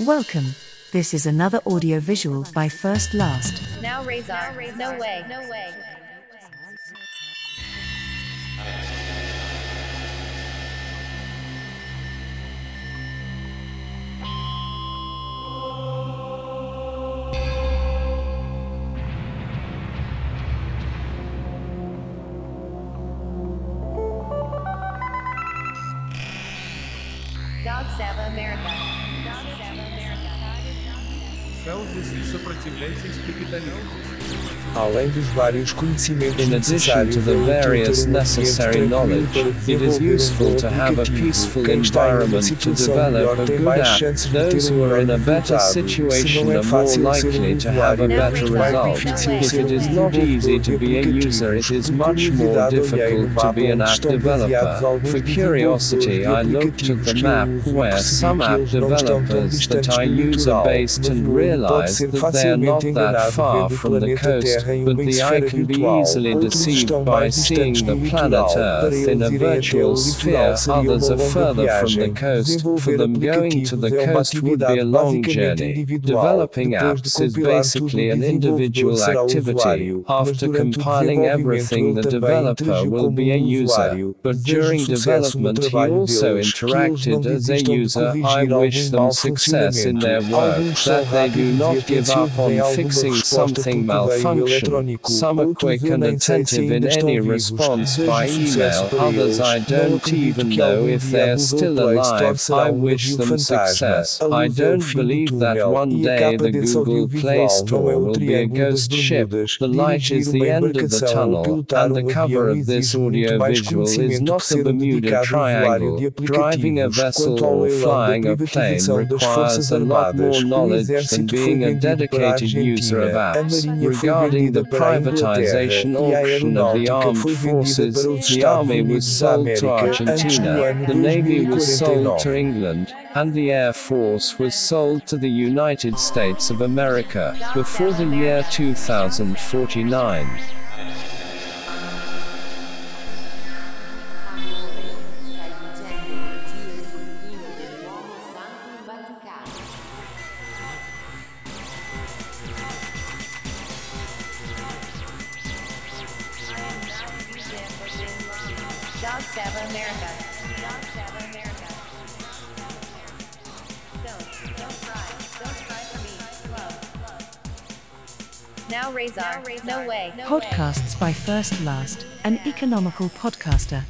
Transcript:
Welcome. This is another audio visual by First Last. Now raise Razor. No way. No way. Dog Sava America. Além dos vários conhecimentos In addition to the um various um necessary knowledge, it is um useful to have a peaceful Quem está em uma environment to develop a good app. Those um who are in a better situation are more um likely to have a better result. If it um is not easy to be a user, it is much more Curiosidade, olhei no difficult to be an app developer. For curiosity, I looked at the map where some app eles não estão tão developers that distantes are user based and o mundo pode realized ser that they are not that far from the coast, but the eye can be easily deceived by seeing the planet Earth in a irem até o virtual sphere, others are further from the coast. For them, going to the aplicativos é uma coast would be a long journey. Developing apps is basically an individual desenvolvedor será o activity. After compiling everything, the developer will be a user. But during development, he also deles, que eles não interacted as a user. I wish them success in their work, that they do e not give up on fixing something malfunction. Some are quick and nem sei se attentive in any response by email, others. I don't even know if they're still alive. I wish them success. I luz é o don't believe that one day the Google Play Store não é o will be a ghost ship. The light is the end of the tunnel, and the cover of this exige muito audio visual is not the Bermuda dedicado usuário de Triangle. Driving a vessel or flying a plane requires a lot more knowledge than being a vendido para a dedicated user of apps. Regarding the para a Inglaterra privatization auction of the armed forces, the army was sold to América antes do Argentina, the navy was sold to England, and the air force was sold to the United States of America before the year 2049. Dog Sava America. Dog Sava America. Don't. Don't cry. Don't cry for me. Love. Now Razor. No way. No way. Podcasts by First Last, an economical podcaster.